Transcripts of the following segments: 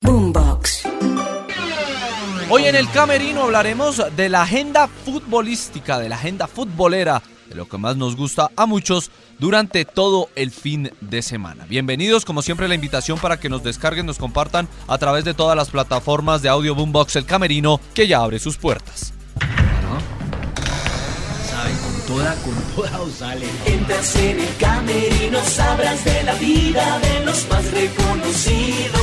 Boombox. Hoy en el Camerino hablaremos de la agenda futbolística, de la agenda futbolera, de lo que más nos gusta a muchos durante todo el fin de semana. Bienvenidos, como siempre, la invitación para que nos descarguen, nos compartan a través de todas las plataformas de audio Boombox El Camerino, que ya abre sus puertas. Toda, con toda os sale. Entras en el camerino, sabrás de la vida de los más reconocidos.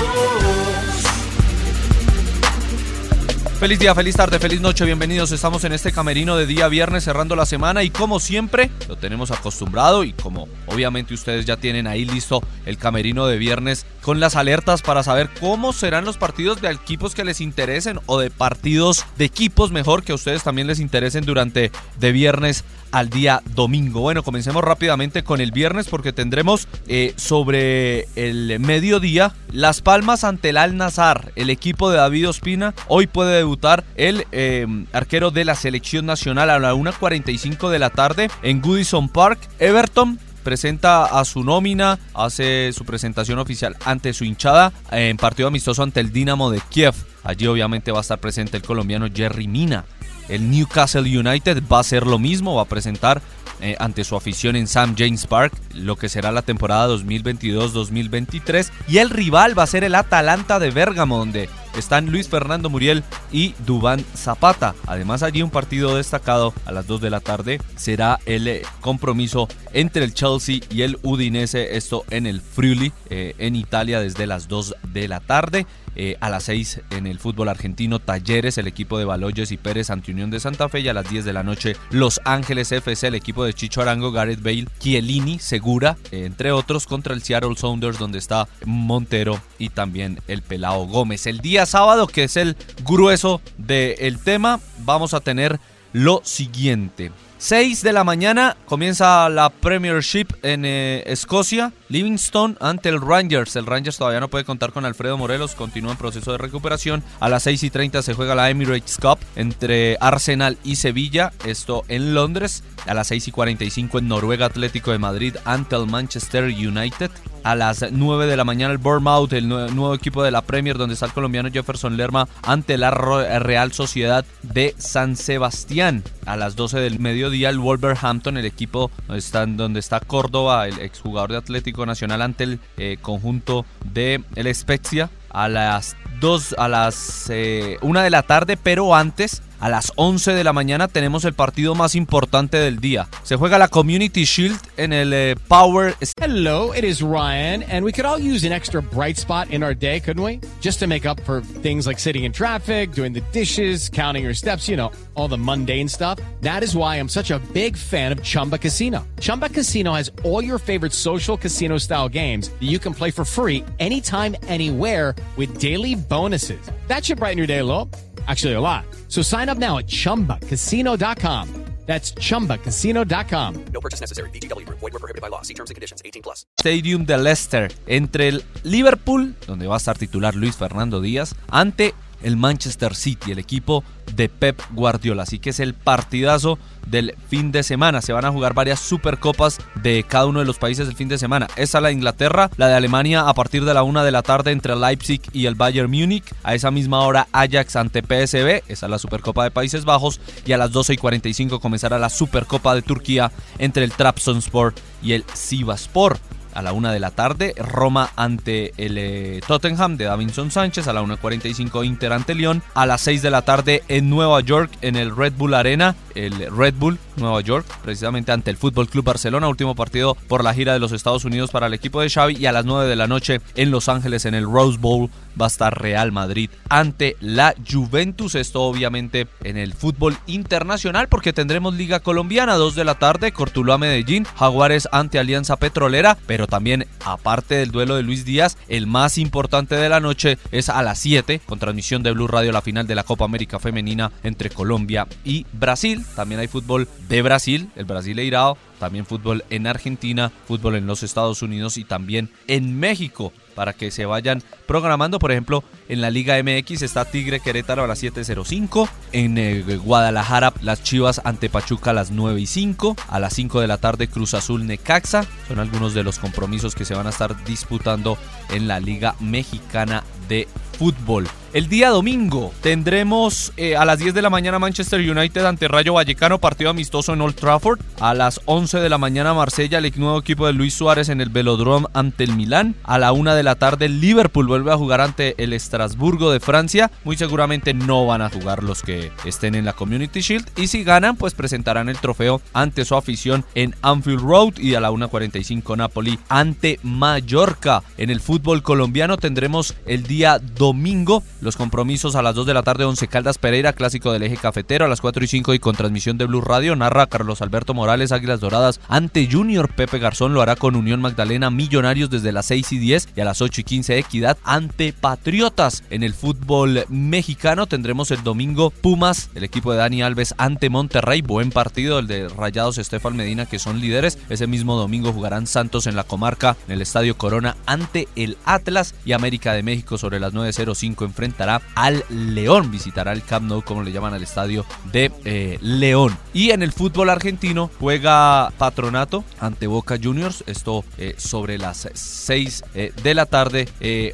Feliz día, feliz tarde, feliz noche, bienvenidos. Estamos en este camerino de día viernes cerrando la semana y como siempre lo tenemos acostumbrado y como obviamente ustedes ya tienen ahí listo el camerino de viernes con las alertas para saber cómo serán los partidos de equipos que les interesen o de partidos de equipos mejor que a ustedes también les interesen durante de viernes al día domingo. Bueno, comencemos rápidamente con el viernes porque tendremos eh, sobre el mediodía Las Palmas ante el Al Nazar, el equipo de David Ospina. Hoy puede debutar el eh, arquero de la selección nacional a la 1.45 de la tarde en Goodison Park. Everton presenta a su nómina, hace su presentación oficial ante su hinchada en partido amistoso ante el Dinamo de Kiev. Allí obviamente va a estar presente el colombiano Jerry Mina. El Newcastle United va a hacer lo mismo, va a presentar eh, ante su afición en Sam James Park lo que será la temporada 2022-2023 y el rival va a ser el Atalanta de Bérgamo donde están Luis Fernando Muriel y Dubán Zapata. Además allí un partido destacado a las 2 de la tarde será el eh, compromiso entre el Chelsea y el Udinese, esto en el Friuli eh, en Italia desde las 2 de la tarde. Eh, a las 6 en el fútbol argentino, Talleres, el equipo de Baloyes y Pérez ante Unión de Santa Fe. Y a las 10 de la noche, Los Ángeles FC, el equipo de Chicho Arango, Gareth Bale, Chiellini, Segura, eh, entre otros, contra el Seattle Sounders, donde está Montero y también el Pelao Gómez. El día sábado, que es el grueso del tema, vamos a tener lo siguiente. 6 de la mañana comienza la Premiership en eh, Escocia. Livingston ante el Rangers. El Rangers todavía no puede contar con Alfredo Morelos, continúa en proceso de recuperación. A las 6 y 30 se juega la Emirates Cup entre Arsenal y Sevilla, esto en Londres. A las 6 y 45 en Noruega Atlético de Madrid ante el Manchester United. A las 9 de la mañana el Bournemouth, el nuevo equipo de la Premier, donde está el colombiano Jefferson Lerma ante la Real Sociedad de San Sebastián. A las 12 del mediodía el Wolverhampton, el equipo donde está, Córdoba, el exjugador de Atlético Nacional ante el eh, conjunto de el Spezia a las 2 a las 1 eh, de la tarde, pero antes a las 11 de la mañana tenemos el partido más importante del día. Se juega la Community Shield en el eh, Power. Hello, it is Ryan, and we could all use an extra bright spot in our day, couldn't we? Just to make up for things like sitting in traffic, doing the dishes, counting your steps, you know, all the mundane stuff. That is why I'm such a big fan of Chumba Casino. Chumba Casino has all your favorite social casino style games that you can play for free anytime, anywhere with daily bonuses. That should brighten your day a little. Actually, a lot. So sign up now at chumbacasino.com. That's chumbacasino.com. No purchase necessary. BGW. Void were prohibited by law. See terms and conditions. 18 plus. Stadium de Leicester entre el Liverpool, donde va a estar titular Luis Fernando Díaz, ante el Manchester City, el equipo de Pep Guardiola. Así que es el partidazo del fin de semana. Se van a jugar varias supercopas de cada uno de los países del fin de semana. Esa la de Inglaterra, la de Alemania a partir de la una de la tarde entre Leipzig y el Bayern Múnich. A esa misma hora Ajax ante PSB, esa es la supercopa de Países Bajos. Y a las 12 y 45 comenzará la supercopa de Turquía entre el Trabzonspor y el Sivaspor a la una de la tarde. Roma ante el eh, Tottenham de Davinson Sánchez. A la 1.45 Inter ante León. A las 6 de la tarde en Nueva York en el Red Bull Arena. El Red Bull Nueva York, precisamente ante el Fútbol Club Barcelona. Último partido por la gira de los Estados Unidos para el equipo de Xavi. Y a las 9 de la noche en Los Ángeles en el Rose Bowl va a estar Real Madrid ante la Juventus. Esto obviamente en el fútbol internacional porque tendremos Liga Colombiana 2 de la tarde, Cortuluá Medellín, Jaguares ante Alianza Petrolera, pero Pero también, aparte del duelo de Luis Díaz, el más importante de la noche es a las 7, con transmisión de Blue Radio, la final de la Copa América Femenina entre Colombia y Brasil. También hay fútbol de Brasil, el Brasileirao, también fútbol en Argentina, fútbol en los Estados Unidos y también en México para que se vayan programando. Por ejemplo, en la Liga MX está Tigre Querétaro a las 7.05. En eh, Guadalajara, las Chivas ante Pachuca a las 9 y 5. A las 5 de la tarde, Cruz Azul Necaxa. Son algunos de los compromisos que se van a estar disputando en la Liga Mexicana de Fútbol. El día domingo tendremos eh, a las 10 de la mañana Manchester United ante Rayo Vallecano, partido amistoso en Old Trafford. A las 11 de la mañana Marsella, el nuevo equipo de Luis Suárez en el Velodrome ante el Milán. A la 1 de la tarde Liverpool vuelve a jugar ante el Estrasburgo de Francia. Muy seguramente no van a jugar los que estén en la Community Shield. Y si ganan, pues presentarán el trofeo ante su afición en Anfield Road. Y a la 1.45 Napoli ante Mallorca. En el fútbol colombiano tendremos el día domingo los compromisos a las 2 de la tarde, 11 Caldas Pereira, clásico del eje cafetero, a las 4 y 5 y con transmisión de Blue Radio, narra Carlos Alberto Morales, Águilas Doradas ante Junior Pepe Garzón, lo hará con Unión Magdalena Millonarios desde las 6 y 10 y a las 8 y 15 Equidad ante Patriotas. En el fútbol mexicano tendremos el domingo Pumas, el equipo de Dani Alves ante Monterrey, buen partido, el de Rayados Estefan Medina que son líderes. Ese mismo domingo jugarán Santos en la comarca, en el Estadio Corona ante el Atlas y América de México sobre las 9.05 enfrente al León, visitará el Camp Nou, como le llaman al estadio de eh, León. Y en el fútbol argentino juega Patronato ante Boca Juniors, esto eh, sobre las 6 eh, de la tarde,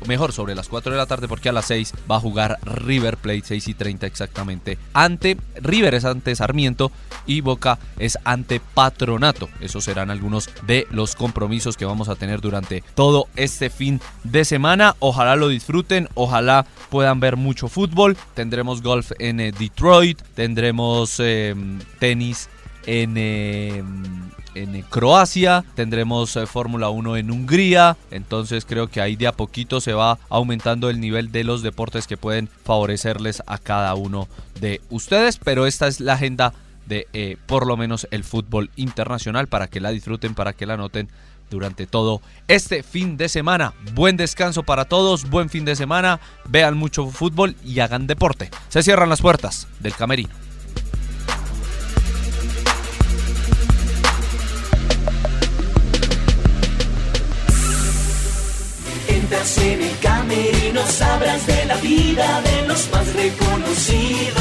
mejor sobre las 4 de la tarde porque a las 6 va a jugar River Plate, 6 y 30 exactamente, ante River es ante Sarmiento y Boca es ante Patronato. Esos serán algunos de los compromisos que vamos a tener durante todo este fin de semana. Ojalá lo disfruten, ojalá puedan ver mucho fútbol. Tendremos golf en eh, Detroit, tendremos em, tenis en, em, en Croacia, tendremos eh, Fórmula 1 en Hungría, entonces creo que ahí de a poquito se va aumentando el nivel de los deportes que pueden favorecerles a cada uno de ustedes, pero esta es la agenda de eh, por lo menos el fútbol internacional para que la disfruten, para que la noten durante todo este fin de semana. Buen descanso para todos, buen fin de semana, vean mucho fútbol y hagan deporte. Se cierran las puertas del camerino. Entras en el camerino, sabrás de la vida de los más reconocidos.